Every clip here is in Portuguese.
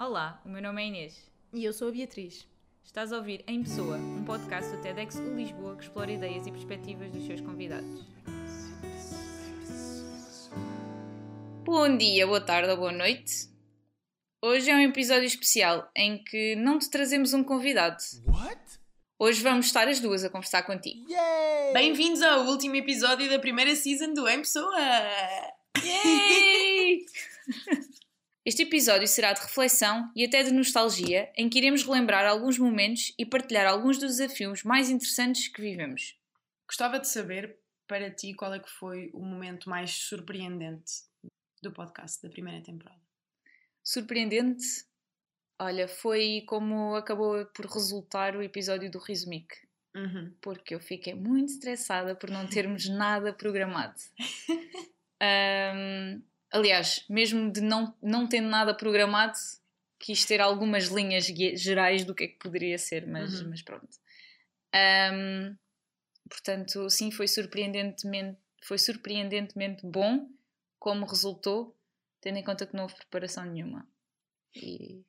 Olá, o meu nome é Inês. E eu sou a Beatriz. Estás a ouvir Em Pessoa, um podcast do TEDx de Lisboa que explora ideias e perspectivas dos seus convidados. Bom dia, boa tarde ou boa noite. Hoje é um episódio especial em que não te trazemos um convidado. What? Hoje vamos estar as duas a conversar contigo. Yay! Bem-vindos ao último episódio da primeira season do Em Pessoa! Yay! Este episódio será de reflexão e até de nostalgia, em que iremos relembrar alguns momentos e partilhar alguns dos desafios mais interessantes que vivemos. Gostava de saber, para ti, qual é que foi o momento mais surpreendente do podcast da primeira temporada. Surpreendente? Olha, foi como acabou por resultar o episódio do Rizumic, Uhum. porque eu fiquei muito estressada por não termos nada programado. Ahm, aliás, mesmo de não, não tendo nada programado, quis ter algumas linhas gerais do que é que poderia ser, mas, Uhum. mas pronto. Ahm, portanto, sim, foi surpreendentemente, foi surpreendentemente bom como resultou, tendo em conta que não houve preparação nenhuma. E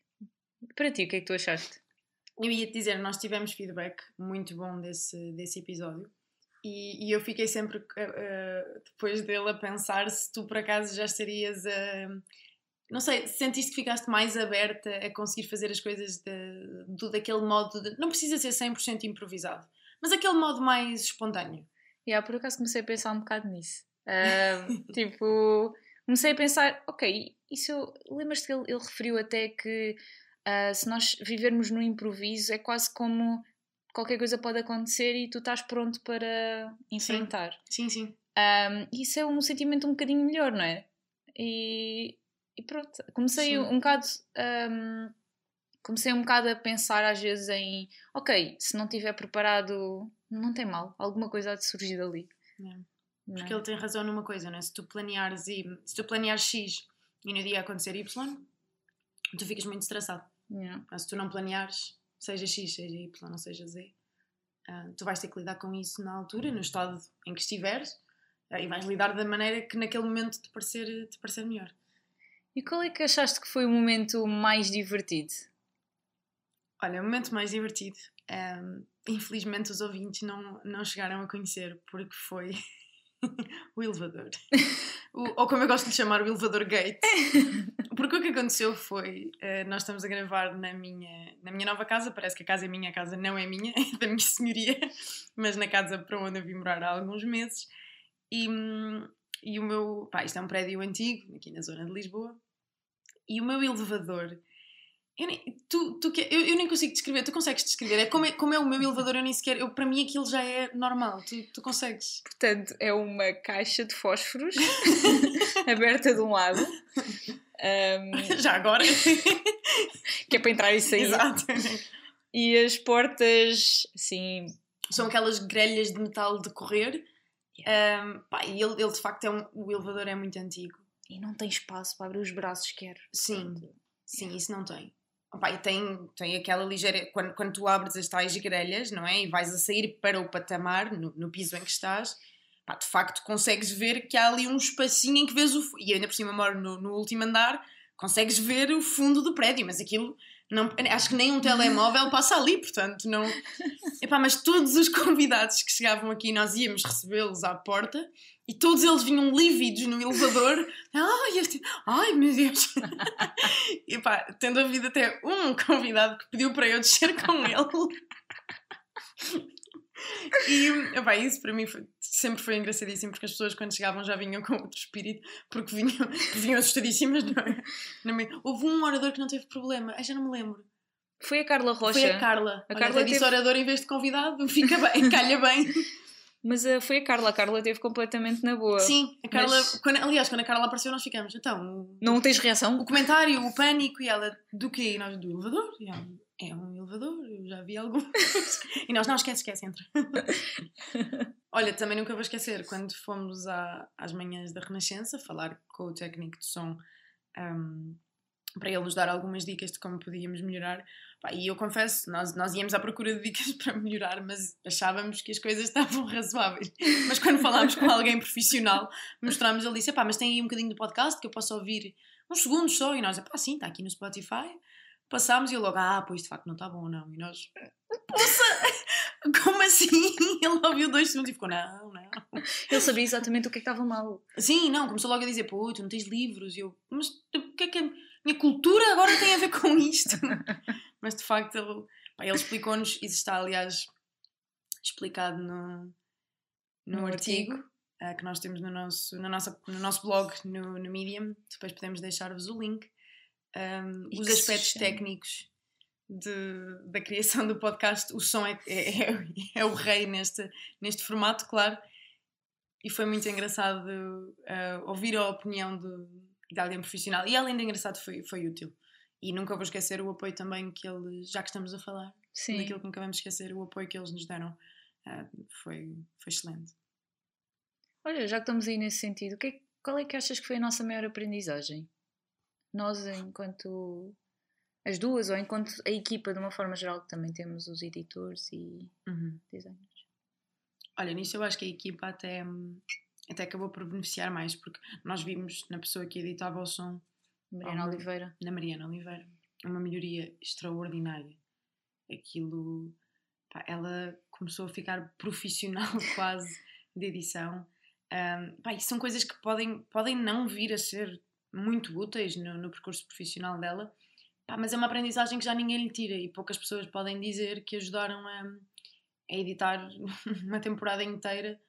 para ti, o que é que tu achaste? Eu ia te dizer, nós tivemos feedback muito bom desse, desse episódio e, e eu fiquei sempre eh, depois dele a pensar se tu por acaso já estarias a. Não sei, sentiste que ficaste mais aberta a conseguir fazer as coisas de, do, daquele modo. De, não precisa ser 100% improvisado, mas aquele modo mais espontâneo. Yeah, por acaso comecei a pensar um bocado nisso. Ah, tipo, comecei a pensar, ok, isso lembras-te que ele, ele referiu até que ah, se nós vivermos no improviso é quase como qualquer coisa pode acontecer e tu estás pronto para enfrentar. Sim, sim. Um, isso é um sentimento um bocadinho melhor, não é? E, e pronto, comecei Sim. um bocado. um, comecei um bocado a pensar às vezes em ok, se não tiver preparado, não tem mal, alguma coisa há de surgir dali. Não é? Porque ele tem razão numa coisa, não é? Se tu planeares e se tu planeares X e no dia acontecer Y, tu ficas muito estressado. Yeah. Mas se tu não planeares, seja X, seja Y ou seja Z, ah, tu vais ter que lidar com isso na altura, no estado em que estiveres, ah, e vais lidar da maneira que naquele momento te parecer, te parecer melhor. E qual é que achaste que foi o momento mais divertido? Olha, o momento mais divertido, ahm, infelizmente os ouvintes não, não chegaram a conhecer, porque foi o elevador. O- ou como eu gosto de chamar, o elevador gate. Porque o que aconteceu foi, eh, nós estamos a gravar na minha, na minha nova casa, parece que a casa é minha, a casa não é minha, é da minha senhoria, mas na casa para onde eu vim morar há alguns meses. E, hum, e o meu, pá, isto é um prédio antigo, aqui na zona de Lisboa, e o meu elevador eu nem, tu, tu que, eu, eu nem consigo descrever, tu consegues descrever. É como, é como é o meu elevador, eu nem sequer. Eu, para mim aquilo já é normal, tu, tu consegues. Portanto, é uma caixa de fósforos aberta de um lado. um, Já agora. que é para entrar e sair. Exato. E as portas, assim, São aquelas grelhas de metal de correr. Ahm, pá, e ele, ele de facto é um. O elevador é muito antigo. e não tem espaço para abrir os braços quer. Sim, sim, isso não tem. Opa, tem, tem aquela ligeira. Quando, quando tu abres as tais grelhas, não é? E vais a sair para o patamar, no, no piso em que estás, pá, de facto consegues ver que há ali um espacinho em que vês o. E ainda por cima moro no, no último andar, consegues ver o fundo do prédio, mas aquilo. Não, acho que nem um telemóvel passa ali, portanto, não. Epá, mas todos os convidados que chegavam aqui, nós íamos recebê-los à porta e todos eles vinham lívidos no elevador. Ai, este... Ai meu Deus! E pá, tendo havido até um convidado que pediu para eu descer com ele. E epá, isso para mim foi- sempre foi engraçadíssimo porque as pessoas quando chegavam já vinham com outro espírito porque vinham, vinham assustadíssimas. Não é? Não me- Houve um orador que não teve problema, ai já não me lembro. Foi a Carla Rocha. Foi a Carla. A Olha, Carla disse teve- orador em vez de convidado, fica bem, calha bem. Mas ah, foi a Carla. A Carla teve completamente na boa. Sim, a Carla, Mas- quando- aliás, quando a Carla apareceu, nós ficamos. Então, Não tens reação? o comentário, o pânico, e ela, do quê? E nós, do elevador? E ela, é um elevador, eu já vi alguns. e nós, não, esquece, esquece, entra. Olha, também nunca vou esquecer, quando fomos à- às manhãs da Renascença falar com o técnico de som, ahm, para ele nos dar algumas dicas de como podíamos melhorar. Pá, e eu confesso, nós, nós íamos à procura de dicas para melhorar, mas achávamos que as coisas estavam razoáveis. Mas quando falámos com alguém profissional, mostrámos, ele disse: pá, mas tem aí um bocadinho do podcast que eu posso ouvir uns segundos só. E nós, pá, sim, está aqui no Spotify. Passámos e ele logo, ah, pois de facto não está bom, não. E nós, poça, como assim? Ele ouviu dois segundos e ficou, não, não. Ele sabia exatamente o que é que estava mal. Sim, não, começou logo a dizer, pô, tu não tens livros. E eu, mas o que é que a minha cultura agora tem a ver com isto? mas de facto ele, pá, ele explicou-nos, isso está aliás explicado no, no, No artigo, artigo. eh, que nós temos no nosso, no nosso, no nosso blog, no, no Medium. Depois podemos deixar-vos o link. Um, os aspectos técnicos de- da criação do podcast, o som é, é, é- é o rei neste, neste formato, claro. E foi muito engraçado uh, ouvir a opinião de, de alguém profissional. E além de engraçado, foi, foi útil. E nunca vou esquecer o apoio também que eles, já que estamos a falar, Sim. daquilo que nunca vamos esquecer, o apoio que eles nos deram uh, foi, foi excelente. Olha, já que estamos aí nesse sentido, o que é- qual é que achas que foi a nossa maior aprendizagem? Nós, enquanto as duas, ou enquanto a equipa, de uma forma geral, que também temos os editores e Uhum. designers. Olha, nisso eu acho que a equipa até, até acabou por beneficiar mais, porque nós vimos na pessoa que editava o som, Mariana Oh, Oliveira. na Mariana Oliveira, uma melhoria extraordinária. Aquilo, pá, ela começou a ficar profissional quase de edição. Um, pá, e são coisas que podem, podem não vir a ser muito úteis no, no percurso profissional dela, pá, mas é uma aprendizagem que já ninguém lhe tira e poucas pessoas podem dizer que ajudaram a, a editar uma temporada inteira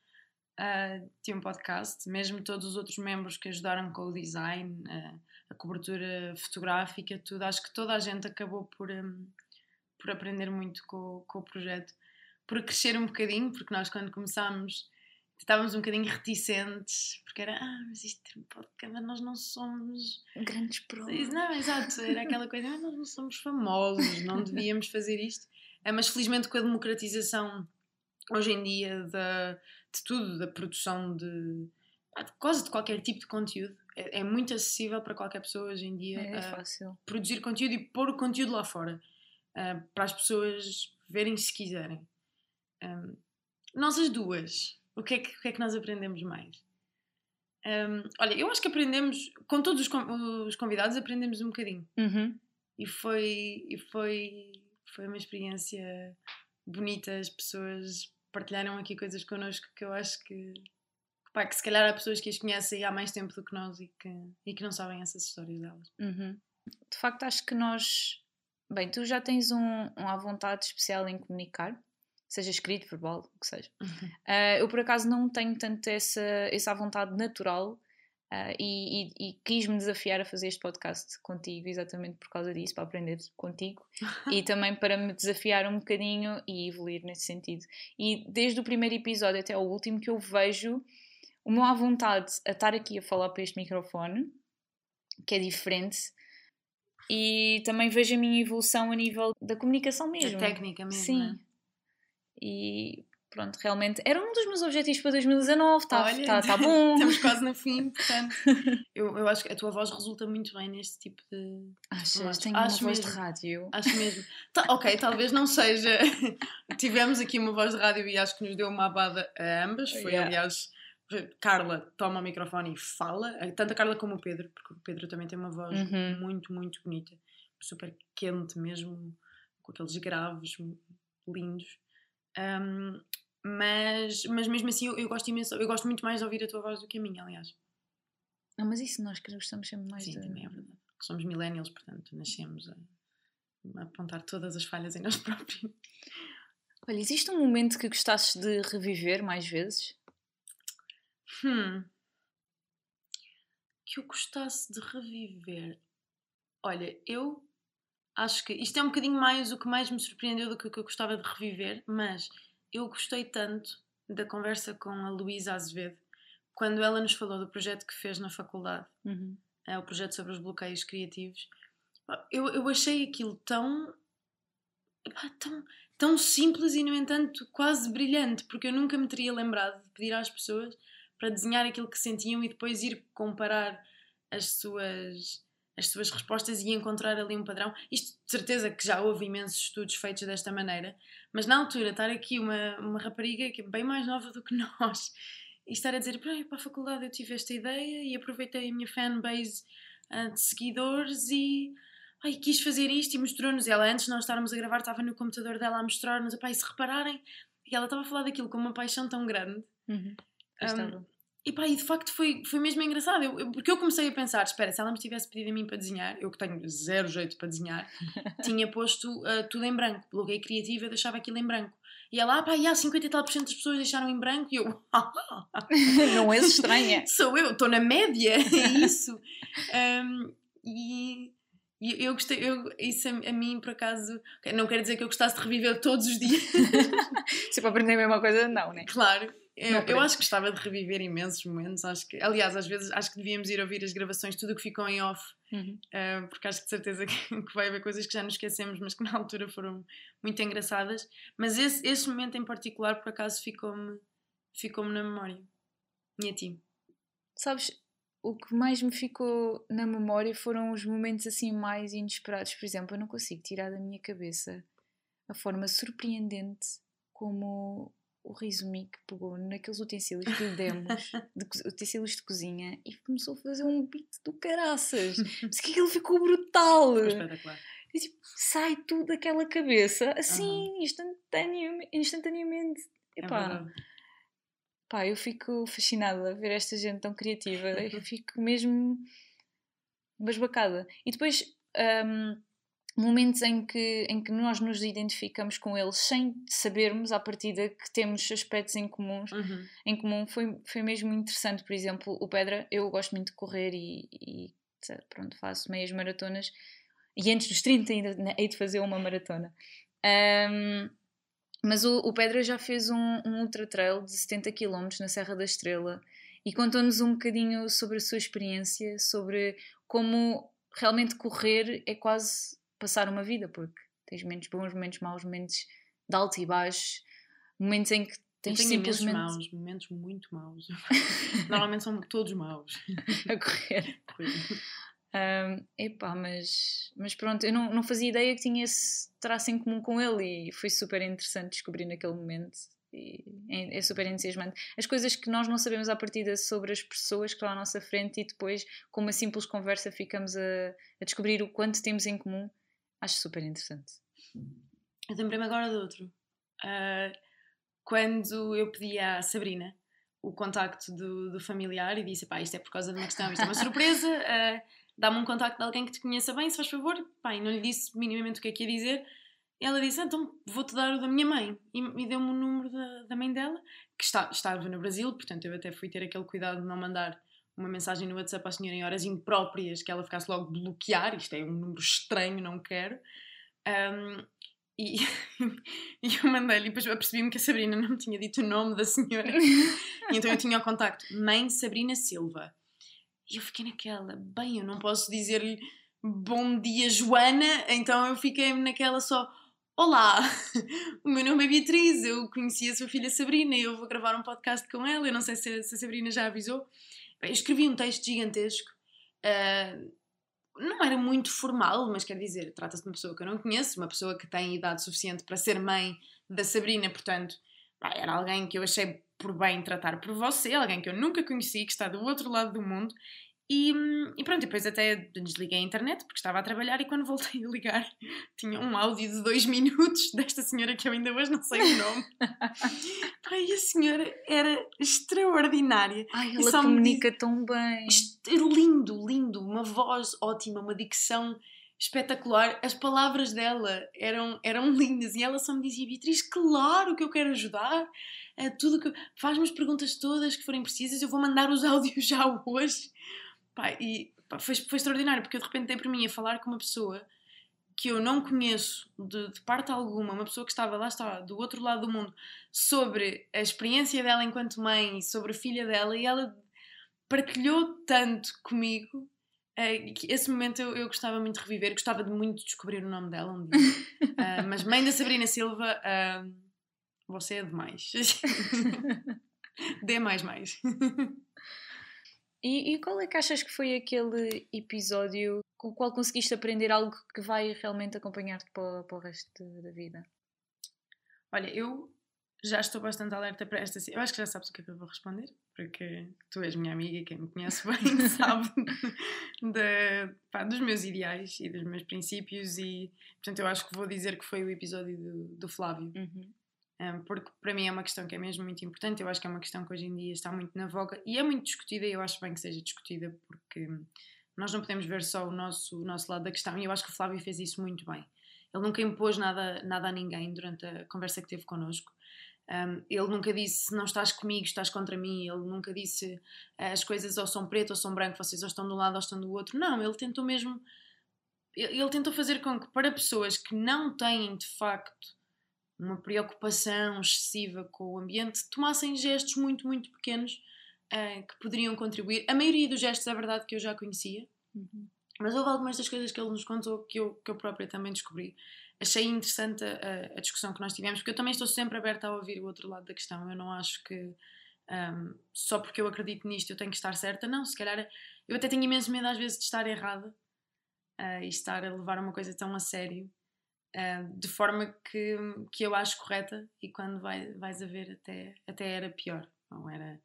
uh, de um podcast, mesmo todos os outros membros que ajudaram com o design, uh, a cobertura fotográfica, tudo. Acho que toda a gente acabou por, um, por aprender muito com, com o projeto, por crescer um bocadinho, porque nós, quando começámos, estávamos um bocadinho reticentes, porque era, ah, mas isto é um podcast, mas nós não somos. Grandes provas. Não, exato, era aquela coisa, ah, nós não somos famosos, não devíamos fazer isto. É, mas felizmente com a democratização hoje em dia da, de tudo, da produção de, de quase de qualquer tipo de conteúdo, é, é muito acessível para qualquer pessoa hoje em dia É, ah, fácil. produzir conteúdo e pôr o conteúdo lá fora ah, para as pessoas verem se quiserem. Um, nós as duas, o que, é que, que é que nós aprendemos mais? Um, olha, eu acho que aprendemos, com todos os, os convidados, aprendemos um bocadinho. Uhum. E foi, e foi, foi uma experiência bonita. As pessoas partilharam aqui coisas connosco que eu acho que, pá, que se calhar há pessoas que as conhecem há mais tempo do que nós e que, e que não sabem essas histórias delas. Uhum. De facto, acho que nós. Bem, tu já tens um, um à vontade especial em comunicar, seja escrito, verbal, o que seja. Ah, eu, por acaso, não tenho tanto essa, essa vontade natural ah, e, e- e quis-me desafiar a fazer este podcast contigo, exatamente por causa disso, para aprender contigo e também para me desafiar um bocadinho e evoluir nesse sentido. E desde o primeiro episódio até o último, que eu vejo o meu à vontade a estar aqui a falar para este microfone, que é diferente. E também vejo a minha evolução a nível da comunicação mesmo. Técnica mesmo. Sim. né? E pronto, realmente era um dos meus objetivos para 2019. Está tá, tá bom. Estamos quase no fim, portanto. Eu, eu acho que a tua voz resulta muito bem neste tipo de. Achas? Tenho uma Acho voz de mesmo. rádio. Acho mesmo. Tá, ok, talvez não seja. Tivemos aqui uma voz de rádio e acho que nos deu uma abada a ambas. Foi, Yeah. aliás, Carla toma o microfone e fala. Tanto a Carla como o Pedro, porque o Pedro também tem uma voz Uhum. muito, muito bonita. Super quente mesmo, com aqueles graves lindos. Um, mas, mas mesmo assim eu, eu gosto imenso, eu gosto muito mais de ouvir a tua voz do que a minha, aliás. Ah, mas isso nós que gostamos sempre mais Sim, de... também é verdade. Somos millennials, portanto, nascemos a, a apontar todas as falhas em nós próprios. Olha, existe um momento que gostasses de reviver mais vezes? Hum. Que eu gostasse de reviver. Olha, eu acho que isto é um bocadinho mais o que mais me surpreendeu do que o que eu gostava de reviver, mas eu gostei tanto da conversa com a Luísa Azevedo quando ela nos falou do projeto que fez na faculdade, Uhum. é o projeto sobre os bloqueios criativos. Eu, eu achei aquilo tão, tão, tão simples e, no entanto, quase brilhante, porque eu nunca me teria lembrado de pedir às pessoas para desenhar aquilo que sentiam e depois ir comparar as suas, as suas respostas e encontrar ali um padrão. Isto de certeza que já houve imensos estudos feitos desta maneira, mas na altura estar aqui uma, uma rapariga que é bem mais nova do que nós e estar a dizer para a faculdade eu tive esta ideia e aproveitei a minha fanbase uh, de seguidores e ai, quis fazer isto e mostrou-nos. Ela, antes de nós estarmos a gravar, estava no computador dela a mostrar-nos. E se repararem, e ela estava a falar daquilo com uma paixão tão grande. Uhum. Um, e pá, e de facto foi, foi mesmo engraçado, eu, eu, porque eu comecei a pensar: espera, se ela me tivesse pedido a mim para desenhar, eu que tenho zero jeito para desenhar, tinha posto uh, tudo em branco. Bloguei criativa, eu deixava aquilo em branco. E ela, ah pá, e há 50 e tal por cento das pessoas deixaram em branco, e eu, não és estranha. Sou eu, estou na média, é isso. um, e e eu gostei, eu, isso a, a, mim por acaso, não quero dizer que eu gostasse de reviver todos os dias. Se para aprender a mesma coisa, não, né? Claro. Eu, eu, acho que gostava de reviver imensos momentos. Acho que, aliás, às vezes acho que devíamos ir ouvir as gravações, tudo o que ficou em off, uhum. uh, porque acho que de certeza que, que, vai haver coisas que já nos esquecemos, mas que na altura foram muito engraçadas. Mas esse, esse momento em particular, por acaso, ficou-me ficou na memória. E a ti? Sabes, o que mais me ficou na memória foram os momentos assim mais inesperados. Por exemplo, eu não consigo tirar da minha cabeça a forma surpreendente como o Rizumi que pegou naqueles utensílios que lhe demos, de, utensílios de cozinha, e começou a fazer um beat do caraças. Mas que aquilo ficou brutal! espetacular. E, tipo, sai tudo daquela cabeça assim, uhum. instantaneamente. instantaneamente. É Epá, é pá, eu fico fascinada a ver esta gente tão criativa, eu fico mesmo basbacada. E depois, um, momentos em que, em que nós nos identificamos com eles sem sabermos à partida que temos aspectos em, comuns, uhum. em comum, foi, foi mesmo interessante. Por exemplo, o Pedra, eu gosto muito de correr e, e pronto, faço meias maratonas. E antes dos 30 ainda hei de fazer uma maratona. Um, mas o, o Pedra já fez um, um ultra trail de 70 km na Serra da Estrela e contou-nos um bocadinho sobre a sua experiência, sobre como realmente correr é quase passar uma vida, porque tens momentos bons, momentos maus, momentos de alto e baixo, momentos em que tens Eu tenho simplesmente... maus, momentos muito maus. Normalmente são todos maus. a correr. Um, epá, mas, mas pronto, eu não, não fazia ideia que tinha esse traço em comum com ele e foi super interessante descobrir naquele momento. E é, é super entusiasmante. As coisas que nós não sabemos à partida sobre as pessoas que estão à nossa frente e depois, com uma simples conversa, ficamos a, a descobrir o quanto temos em comum, acho super interessante. Eu lembrei-me agora de outro. Uh, quando eu pedi à Sabrina o contacto do, do familiar e disse: pá, isto é por causa de uma questão, isto é uma surpresa. Uh, dá-me um contacto de alguém que te conheça bem, se faz favor. Pai, não lhe disse minimamente o que é que ia dizer. Ela disse, ah, então vou-te dar o da minha mãe. E, e deu-me o número da, da mãe dela, que está, estava no Brasil, portanto eu até fui ter aquele cuidado de não mandar uma mensagem no WhatsApp à senhora em horas impróprias, que ela ficasse logo bloquear, isto é um número estranho, não quero. Um, e, e eu mandei-lhe, e depois apercebi-me que a Sabrina não tinha dito o nome da senhora. e então eu tinha o contacto, Mãe Sabrina Silva. E eu fiquei naquela, bem, eu não posso dizer-lhe bom dia, Joana, então eu fiquei naquela só. Olá, o meu nome é Beatriz, eu conheci a sua filha Sabrina eu vou gravar um podcast com ela. Eu não sei se se a Sabrina já avisou. Escrevi um texto gigantesco, uh, não era muito formal, mas quer dizer, trata-se de uma pessoa que eu não conheço, uma pessoa que tem idade suficiente para ser mãe da Sabrina, portanto, era alguém que eu achei por bem tratar por você, alguém que eu nunca conheci, que está do outro lado do mundo. E, e pronto, depois até desliguei a internet porque estava a trabalhar e quando voltei a ligar tinha um áudio de dois minutos desta senhora que eu ainda hoje não sei o nome. Pai, a senhora era extraordinária. Ai, ela comunica diz... tão bem. Lindo, lindo, uma voz ótima, uma dicção espetacular. As palavras dela eram, eram lindas e ela só me dizia: Beatriz, claro que eu quero ajudar. É tudo que. Faz-me as perguntas todas que forem precisas, eu vou mandar os áudios já hoje. Pá, e pá, foi, foi extraordinário, porque eu de repente dei para mim a falar com uma pessoa que eu não conheço de, de, parte alguma, uma pessoa que estava lá, estava do outro lado do mundo, sobre a experiência dela enquanto mãe e sobre a filha dela, e ela partilhou tanto comigo Uh, esse momento eu, eu, gostava muito de reviver, gostava de muito descobrir o nome dela um dia. Uh, mas mãe da Sabrina Silva, uh, você é demais. Dê mais mais. E, e, qual é que achas que foi aquele episódio com o qual conseguiste aprender algo que vai realmente acompanhar-te para, para o resto da vida? Olha, eu já estou bastante alerta para esta. Eu acho que já sabes o que é que eu vou responder, porque tu és minha amiga e quem me conhece bem sabe de, pá, dos meus ideais e dos meus princípios, e portanto eu acho que vou dizer que foi o episódio do, do Flávio. Uhum. Porque para mim é uma questão que é mesmo muito importante. Eu acho que é uma questão que hoje em dia está muito na voga e é muito discutida. E eu acho bem que seja discutida, porque nós não podemos ver só o nosso, o nosso lado da questão. E eu acho que o Flávio fez isso muito bem. Ele nunca impôs nada, nada a ninguém durante a conversa que teve connosco. Um, ele nunca disse não estás comigo, estás contra mim. Ele nunca disse as coisas ou são preto ou são branco, vocês ou estão de um lado ou estão do outro. Não, ele tentou mesmo. Ele tentou fazer com que, para pessoas que não têm de facto uma preocupação excessiva com o ambiente, tomassem gestos muito, muito pequenos uh, que poderiam contribuir. A maioria dos gestos, é verdade, que eu já conhecia, uhum. mas houve algumas das coisas que ele nos contou que eu, que eu própria também descobri. Achei interessante a, a discussão que nós tivemos, porque eu também estou sempre aberta a ouvir o outro lado da questão. Eu não acho que um, só porque eu acredito nisto eu tenho que estar certa. Não, se calhar eu até tenho imenso medo às vezes de estar errada uh, e estar a levar uma coisa tão a sério. Uh, de forma que, que eu acho correta e quando vai, vais a ver até, até era pior. Não era,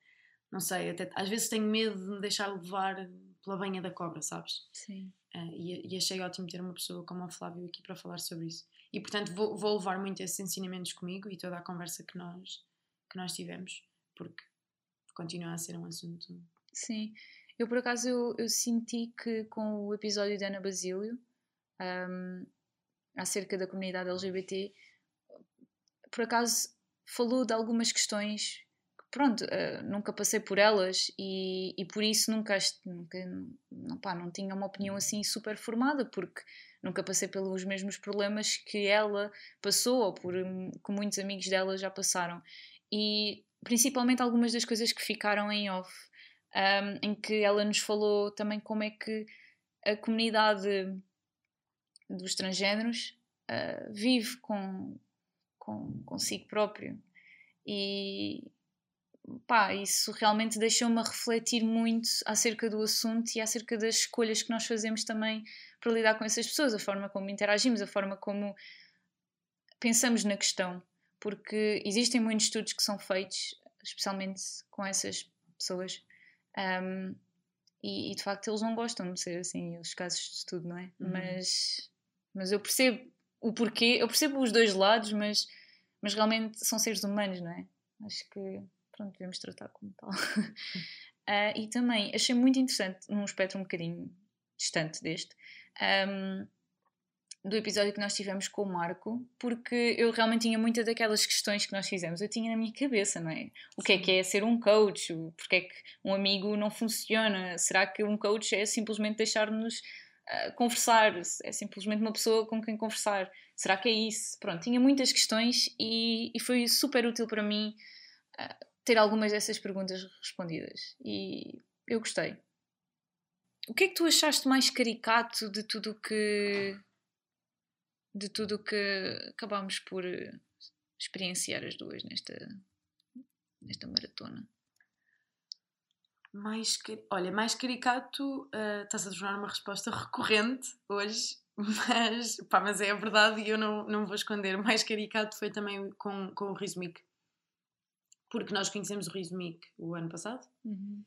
não sei, até, às vezes tenho medo de me deixar levar pela banha da cobra, sabes? Sim. Uh, e, e, achei ótimo ter uma pessoa como a Flávio aqui para falar sobre isso. E portanto vou, vou levar muito esses ensinamentos comigo e toda a conversa que nós, que nós tivemos, porque continua a ser um assunto. Sim, eu por acaso eu, eu senti que com o episódio da Ana Basílio. Um, acerca da comunidade LGBT, por acaso falou de algumas questões que, pronto, uh, nunca passei por elas e, e por isso nunca, nunca não, pá, não tinha uma opinião assim super formada, porque nunca passei pelos mesmos problemas que ela passou ou por que muitos amigos dela já passaram. E principalmente algumas das coisas que ficaram em off, um, em que ela nos falou também como é que a comunidade dos transgêneros uh, vive com, com consigo próprio. E pá, isso realmente deixou-me a refletir muito acerca do assunto e acerca das escolhas que nós fazemos também para lidar com essas pessoas, a forma como interagimos, a forma como pensamos na questão. Porque existem muitos estudos que são feitos, especialmente com essas pessoas, um, e, e, de facto eles não gostam de ser assim, os casos de estudo, não é? Uhum. Mas mas eu percebo o porquê, eu percebo os dois lados, mas, mas realmente são seres humanos, não é? Acho que, pronto, devemos tratar como tal. uh, e também achei muito interessante, num espectro um bocadinho distante deste, um, do episódio que nós tivemos com o Marco, porque eu realmente tinha muitas daquelas questões que nós fizemos, eu tinha na minha cabeça, não é? O que é que é ser um coach? Porque é que um amigo não funciona? Será que um coach é simplesmente deixar-nos conversar, é simplesmente uma pessoa com quem conversar. Será que é isso? Pronto, tinha muitas questões e, e foi super útil para mim uh, ter algumas dessas perguntas respondidas. E eu gostei. O que é que tu achaste mais caricato de tudo que de tudo que acabámos por experienciar as duas nesta nesta maratona? Mais, olha, mais caricato, uh, estás a tornar uma resposta recorrente hoje, mas, pá, mas é a verdade e eu não, não vou esconder. Mais caricato foi também com, com o Rizmic, porque nós conhecemos o Rizmic o ano passado, uhum.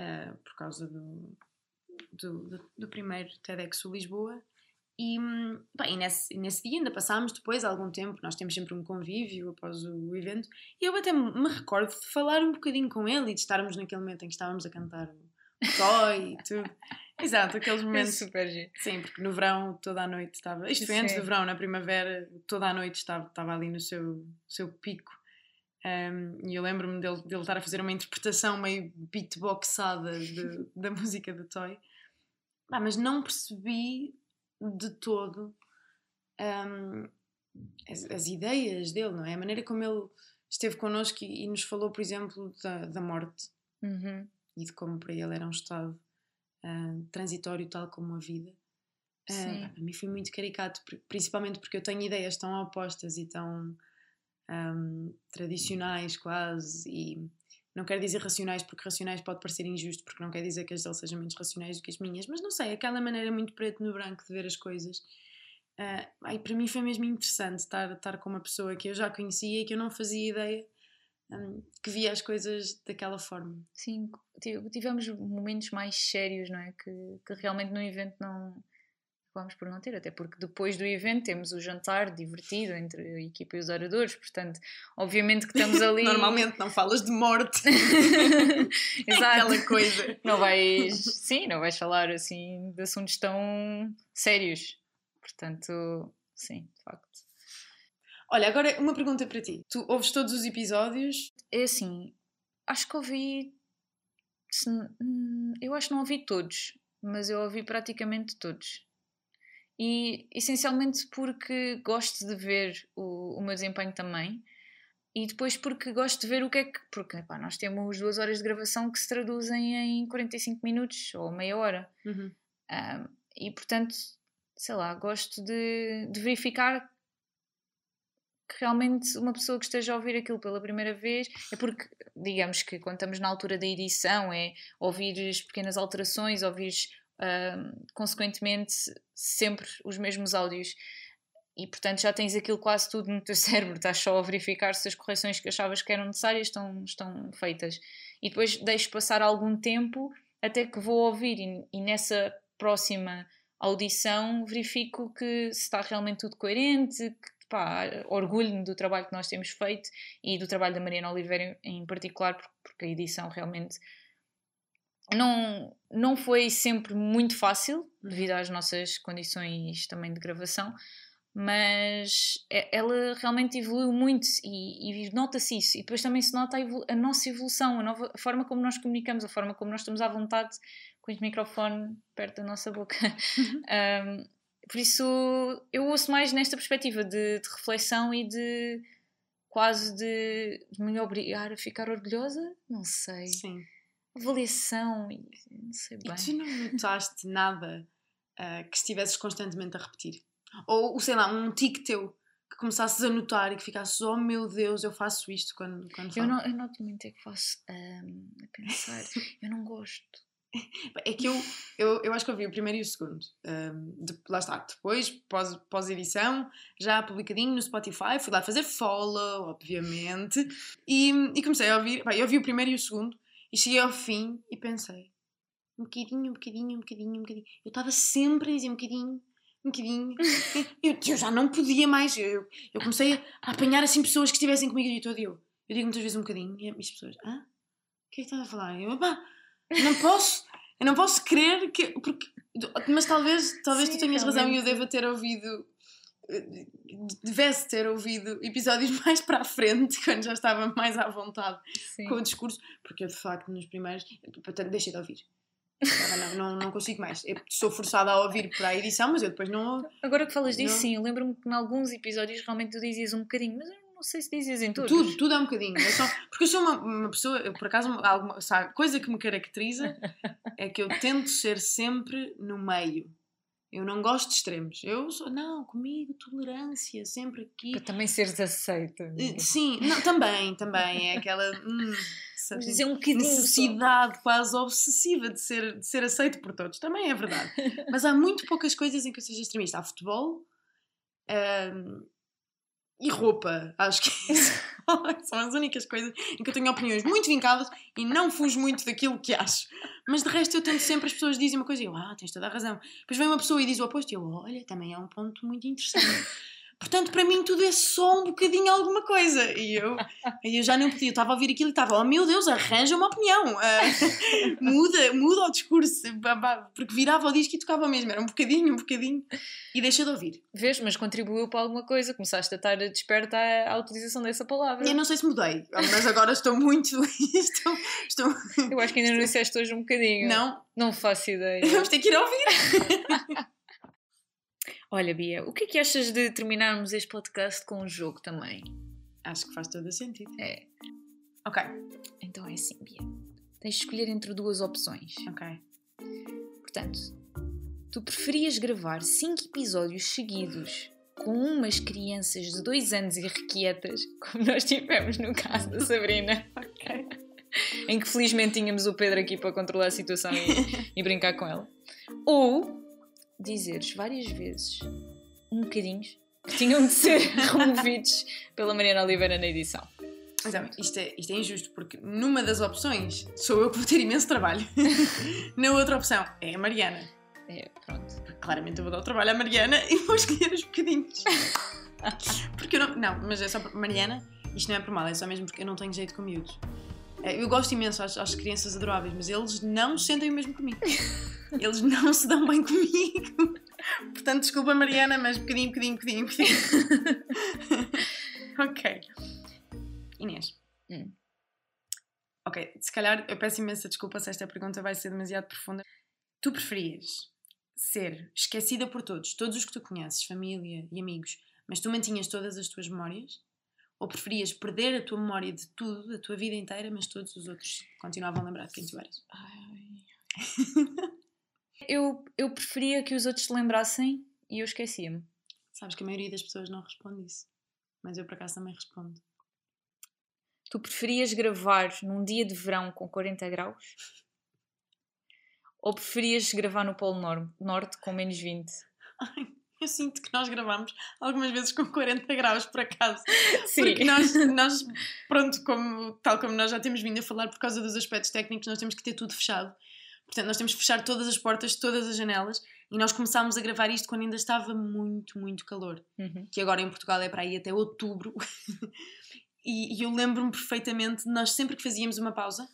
uh, por causa do, do, do, do primeiro TEDx Lisboa. E, bem, nesse, nesse dia ainda passámos depois algum tempo, nós temos sempre um convívio após o evento, e eu até me recordo de falar um bocadinho com ele e de estarmos naquele momento em que estávamos a cantar o Toy e tudo. Exato, aqueles momentos. Super giro. Sim, porque no verão toda a noite estava. Isto foi antes do verão, na primavera toda a noite estava, estava ali no seu, seu pico. Um, e eu lembro-me dele, dele estar a fazer uma interpretação meio beatboxada de, da música do Toy. Ah, mas não percebi de todo um, as, as, ideias dele, não é? A maneira como ele esteve connosco e, e nos falou, por exemplo, da, da morte uhum. e de como para ele era um estado uh, transitório, tal como a vida. Uh, para mim foi muito caricato, principalmente porque eu tenho ideias tão opostas e tão um, tradicionais, quase, e Não quero dizer racionais, porque racionais pode parecer injusto, porque não quer dizer que as dele sejam menos racionais do que as minhas, mas não sei, aquela maneira muito preto no branco de ver as coisas. Uh, para mim foi mesmo interessante estar, estar com uma pessoa que eu já conhecia e que eu não fazia ideia um, que via as coisas daquela forma. Sim, tivemos momentos mais sérios, não é? Que, que realmente no evento não acabamos por não ter, até porque depois do evento temos o jantar divertido entre a equipa e os oradores, portanto, obviamente que estamos ali. Normalmente não falas de morte. Exato. Aquela coisa. Não vais, sim, não vais falar assim de assuntos tão sérios. Portanto, sim, de facto. Olha, agora uma pergunta para ti. Tu ouves todos os episódios? É assim, acho que ouvi. Hum, eu acho que não ouvi todos, mas eu ouvi praticamente todos. E essencialmente porque gosto de ver o, o meu desempenho também. E depois porque gosto de ver o que é que. Porque pá, nós temos duas horas de gravação que se traduzem em 45 minutos ou meia hora. Uhum. Um, e portanto, sei lá, gosto de, de verificar que realmente uma pessoa que esteja a ouvir aquilo pela primeira vez é porque, digamos que quando estamos na altura da edição, é ouvir as pequenas alterações, ouvir consequentemente sempre os mesmos áudios. E portanto já tens aquilo quase tudo no teu cérebro, estás só a verificar se as correções que achavas que eram necessárias estão, estão feitas. E depois deixo passar algum tempo até que vou ouvir. E, e nessa próxima audição verifico que se está realmente tudo coerente, que pá, orgulho-me do trabalho que nós temos feito e do trabalho da Mariana Oliveira em particular, porque a edição realmente não, não foi sempre muito fácil, devido às nossas condições também de gravação, mas ela realmente evoluiu muito e, e nota-se isso. E depois também se nota a, a, nossa evolução, a, nova, a forma como nós comunicamos, a forma como nós estamos à vontade com o microfone perto da nossa boca. um, por isso, eu ouço mais nesta perspectiva de, de reflexão e de quase de, de, me obrigar a ficar orgulhosa. Não sei. Sim. Avaliação, não sei bem. E tu não notaste nada uh, que estivesses constantemente a repetir? Ou, sei lá, um tique teu que começasses a notar e que ficasses, oh meu Deus, eu faço isto quando, quando eu, não, eu noto muito é que faço um, a pensar, eu não gosto é que eu, eu, eu acho que ouvi o primeiro e o segundo. Um, de, lá está, depois, pós-edição, pós já publicadinho no Spotify, fui lá fazer follow, obviamente, e, e comecei a ouvir. Bem, eu ouvi o primeiro e o segundo, e cheguei ao fim e pensei: um bocadinho, um bocadinho, um bocadinho, um bocadinho. Eu estava sempre a dizer um bocadinho, um bocadinho. Eu, eu já não podia mais. Eu, eu comecei a apanhar assim pessoas que estivessem comigo e todo eu. Eu digo muitas vezes um bocadinho, e as pessoas: hã? O que é que estás a falar? Eu, pá não posso, eu não posso crer que. Porque, mas talvez, talvez Sim, tu tenhas razão e eu deva ter ouvido. Devesse ter ouvido episódios mais para a frente, quando já estava mais à vontade Sim. com o discurso, porque eu de facto nos primeiros. Portanto, deixei de ouvir. Não, não, não, consigo mais. Eu sou forçada a ouvir para a edição, mas eu depois não. Agora que falas disso, não... sim, eu lembro-me que em alguns episódios realmente tu dizias um bocadinho, mas eu não sei se dizias em todos. Tudo, tudo é um bocadinho. É só, porque eu sou uma, uma pessoa, eu, por acaso, alguma sabe, coisa que me caracteriza é que eu tento ser sempre no meio. Eu não gosto de extremos. Eu sou, não, comigo, tolerância, sempre aqui. Para também seres aceita. Uh, sim, não, também, também. É aquela. Hum, sabe, dizer um. Necessidade só. quase obsessiva de ser, de ser aceito por todos. Também é verdade. Mas há muito poucas coisas em que eu seja extremista. Há futebol. Um, e roupa. Acho que são as únicas coisas em que eu tenho opiniões muito vincadas e não fujo muito daquilo que acho. Mas de resto eu tento sempre, as pessoas dizem uma coisa e eu, ah, tens toda a razão. Depois vem uma pessoa e diz o oposto e eu, olha, também é um ponto muito interessante. Portanto, para mim tudo é só um bocadinho alguma coisa. E eu, eu já não podia, eu estava a ouvir aquilo e estava, oh meu Deus, arranja uma opinião. Uh, muda, muda o discurso. Porque virava o disco e tocava mesmo, era um bocadinho, um bocadinho. E deixa de ouvir. Vês, mas contribuiu para alguma coisa. Começaste a estar desperta à, utilização dessa palavra. Eu não sei se mudei, mas agora estou muito. estou, estou... Eu acho que ainda não disseste hoje um bocadinho. Não. Não faço ideia. Vamos ter que ir ouvir. Olha, Bia, o que é que achas de terminarmos este podcast com um jogo também? Acho que faz todo o sentido. É. Ok. Então é assim, Bia. Tens de escolher entre duas opções. Ok. Portanto, tu preferias gravar 5 episódios seguidos com umas crianças de 2 anos irrequietas, como nós tivemos no caso da Sabrina. ok. em que felizmente tínhamos o Pedro aqui para controlar a situação e, e brincar com ela. Ou dizeres várias vezes um bocadinho que tinham de ser removidos pela Mariana Oliveira na edição. É, isto, é, isto é injusto, porque numa das opções sou eu que vou ter imenso trabalho. Na outra opção é a Mariana. É, pronto. Claramente eu vou dar o trabalho à Mariana e vou escolher os bocadinhos. porque eu não. Não, mas é só Mariana, isto não é por mal, é só mesmo porque eu não tenho jeito com miúdos. É, Eu gosto imenso às, às crianças adoráveis, mas eles não sentem o mesmo comigo. Eles não se dão bem comigo. Portanto, desculpa, Mariana, mas bocadinho, bocadinho, bocadinho, bocadinho. ok. Inês. Hum. Ok, se calhar eu peço imensa desculpa se esta pergunta vai ser demasiado profunda. Tu preferias ser esquecida por todos, todos os que tu conheces, família e amigos, mas tu mantinhas todas as tuas memórias? Ou preferias perder a tua memória de tudo, da tua vida inteira, mas todos os outros continuavam a lembrar de quem tu eras? Eu, eu preferia que os outros se lembrassem e eu esquecia-me. Sabes que a maioria das pessoas não responde isso. Mas eu por acaso também respondo. Tu preferias gravar num dia de verão com 40 graus? Ou preferias gravar no Polo Nor- Norte com menos 20? Ai, eu sinto que nós gravamos algumas vezes com 40 graus por acaso. Sim. Porque nós, nós, pronto, como, tal como nós já temos vindo a falar por causa dos aspectos técnicos, nós temos que ter tudo fechado. Portanto, nós temos que fechar todas as portas, todas as janelas. E nós começámos a gravar isto quando ainda estava muito, muito calor. Uhum. Que agora em Portugal é para aí até outubro. e, e eu lembro-me perfeitamente, nós sempre que fazíamos uma pausa,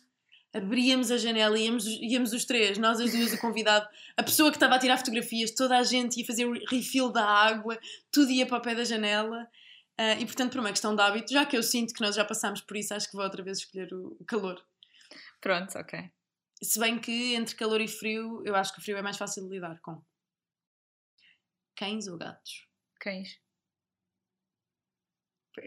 abríamos a janela e íamos, íamos os três, nós as duas, o convidado, a pessoa que estava a tirar fotografias, toda a gente ia fazer o refill da água, tudo ia para o pé da janela. Ah, e portanto, por uma questão de hábito, já que eu sinto que nós já passámos por isso, acho que vou outra vez escolher o, o calor. Pronto, ok. Se bem que entre calor e frio, eu acho que o frio é mais fácil de lidar com. Cães ou gatos? Cães.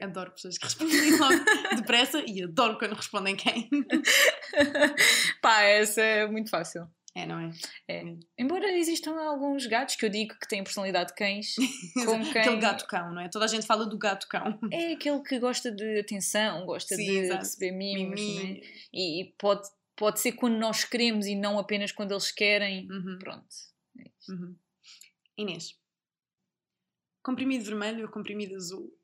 Adoro pessoas que respondem logo depressa e adoro quando respondem quem. Pá, essa é muito fácil. É, não é? É. Embora existam alguns gatos que eu digo que têm personalidade de cães, como quem... Aquele gato-cão, não é? Toda a gente fala do gato-cão. É aquele que gosta de atenção, gosta Sim, de exato. receber mimos, né? e, e pode, pode ser quando nós queremos e não apenas quando eles querem. Uhum, Pronto. é uhum. Inês. Comprimido vermelho ou comprimido azul?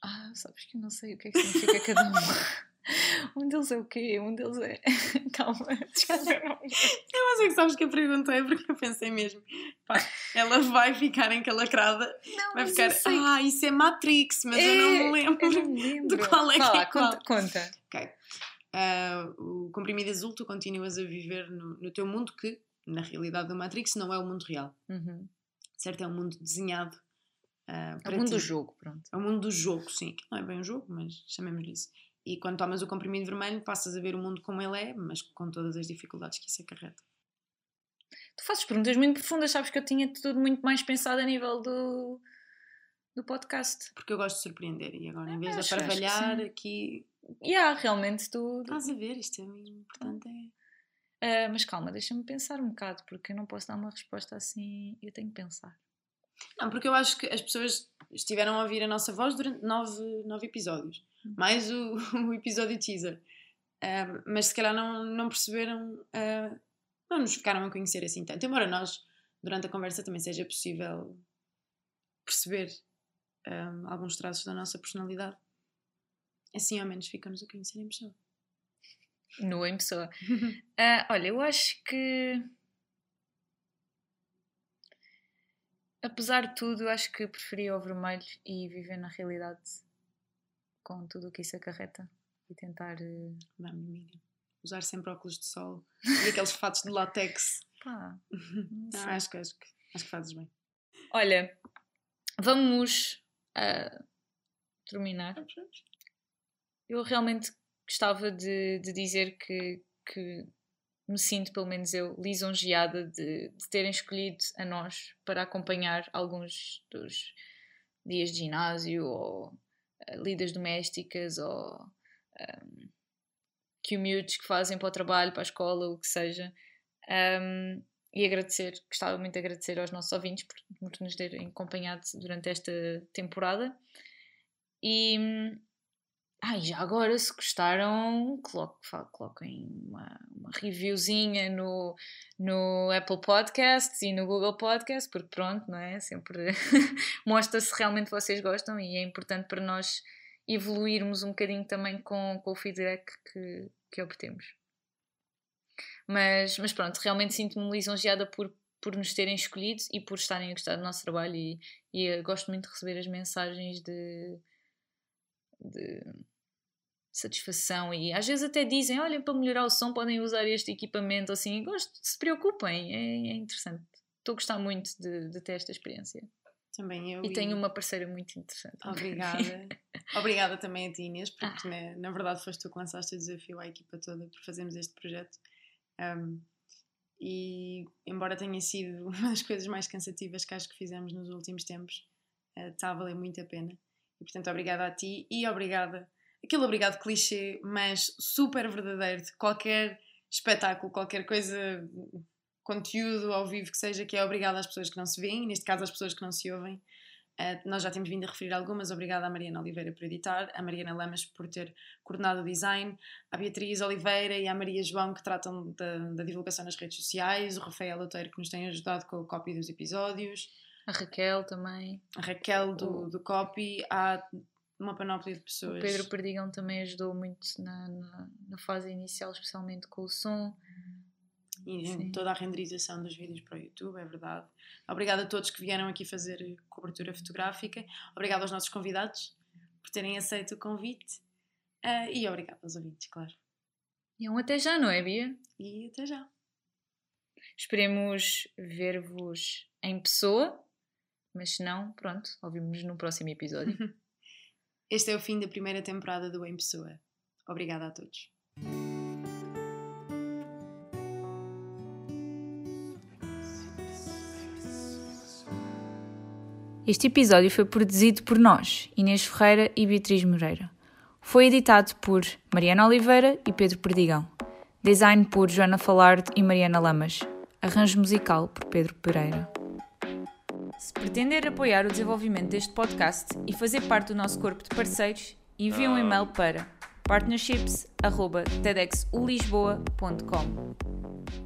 Ah, sabes que eu não sei o que é que significa cada um. Um deles é o quê? Um deles é. Calma, desculpa. Eu não sei que sabes que eu perguntei porque eu pensei mesmo, pá, ela vai ficar encalacrada, Não, vai ficar, ah, isso é Matrix, mas eu não me lembro. Não me lembro. de qual é que Vá é qual. Conta, conta. Ok. Ah, o comprimido azul, tu continuas a viver no, no teu mundo que, na realidade do Matrix, não é o mundo real. Uhum. Certo? É um mundo desenhado ah, É o mundo ti. do jogo, pronto. É o mundo do jogo, sim. Que não é bem um jogo, mas chamemos-lhe isso. E quando tomas o comprimido vermelho, passas a ver o mundo como ele é, mas com todas as dificuldades que isso acarreta. Tu fazes perguntas muito profundas, sabes que eu tinha tudo muito mais pensado a nível do, do podcast. Porque eu gosto de surpreender e agora, em vez Ah, de acho- que aparvalhar aqui. E há realmente tu. Estás a ver? Isto é muito importante. É... Ah, mas calma, deixa-me pensar um bocado, porque eu não posso dar uma resposta assim. Eu tenho que pensar. Não, porque eu acho que as pessoas estiveram a ouvir a nossa voz durante nove, nove episódios, Hum. mais o, o episódio teaser. Ah, mas se calhar não, não perceberam, ah, não nos ficaram a conhecer assim tanto. Embora nós, durante a conversa, também seja possível perceber alguns traços da nossa personalidade. Assim ao menos ficamos a conhecer em pessoa. Nua em pessoa. Ah, olha, eu acho que. Apesar de tudo, acho que preferia o vermelho e viver na realidade com tudo o que isso acarreta e tentar. eh, Miriam. Usar sempre óculos de sol e aqueles fatos de látex. Pá, não acho, que, acho, que, acho que fazes bem. Olha, vamos ah, terminar. Eu realmente gostava de, de dizer que, que me sinto, pelo menos eu, lisonjeada de, de terem escolhido a nós para acompanhar alguns dos dias de ginásio ou ah, lidas domésticas ou um, commutes que fazem para o trabalho, para a escola, o que seja. Um, e agradecer, gostava muito de agradecer aos nossos ouvintes por, por nos terem acompanhado durante esta temporada. E e já agora, se gostaram, coloquem uma, uma reviewzinha no, no Apple Podcasts e no Google Podcasts, porque pronto, não é? Sempre mostra se realmente vocês gostam e é importante para nós evoluirmos um bocadinho também com, com o feedback que, que obtemos. Mas, mas pronto, realmente sinto-me lisonjeada por, por nos terem escolhido e por estarem a gostar do nosso trabalho e, e gosto muito de receber as mensagens de, de satisfação e às vezes até dizem, olhem, para melhorar o som podem usar este equipamento, assim, gosto, se preocupem, é, é interessante. Estou a gostar muito de, de ter esta experiência. Também eu. E, e tenho uma parceira muito interessante. Obrigada. Obrigada também a ti, Inês, porque ah. na, na, verdade foste tu que lançaste o desafio à equipa toda por fazermos este projeto. Um, e embora tenha sido uma das coisas mais cansativas que acho que fizemos nos últimos tempos, uh, está a valer muito a pena. E portanto, obrigada a ti e obrigada aquele obrigado clichê, mas super verdadeiro de qualquer espetáculo, qualquer coisa, conteúdo ao vivo que seja, que é obrigado às pessoas que não se veem, neste caso às pessoas que não se ouvem. Uh, nós já temos vindo a referir algumas, obrigada à Mariana Oliveira por editar, à Mariana Lamas por ter coordenado o design, à Beatriz Oliveira e à Maria João que tratam da, da divulgação nas redes sociais, o Rafael Oteiro que nos tem ajudado com o copy dos episódios, a Raquel também, a Raquel do, do copy, há uma panóplia de pessoas. O Pedro Perdigão também ajudou muito na, na, na fase inicial, especialmente com o som. E Sim. toda a renderização dos vídeos para o YouTube, é verdade. Obrigada a todos que vieram aqui fazer cobertura fotográfica. Obrigada aos nossos convidados por terem aceito o convite. Uh, e obrigada aos ouvintes, claro. E um até já, não é, Bia? E até já. Esperemos ver-vos em pessoa, mas se não, pronto, ouvimos no próximo episódio. Este é o fim da primeira temporada do Em Pessoa. Obrigada a todos. Este episódio foi produzido por nós, Inês Ferreira e Beatriz Moreira. Foi editado por Mariana Oliveira e Pedro Perdigão. Design por Joana Falard e Mariana Lamas. Arranjo musical por Pedro Pereira. Pretender apoiar o desenvolvimento deste podcast e fazer parte do nosso corpo de parceiros, envie um e-mail para partnerships.tedxulisboa.com.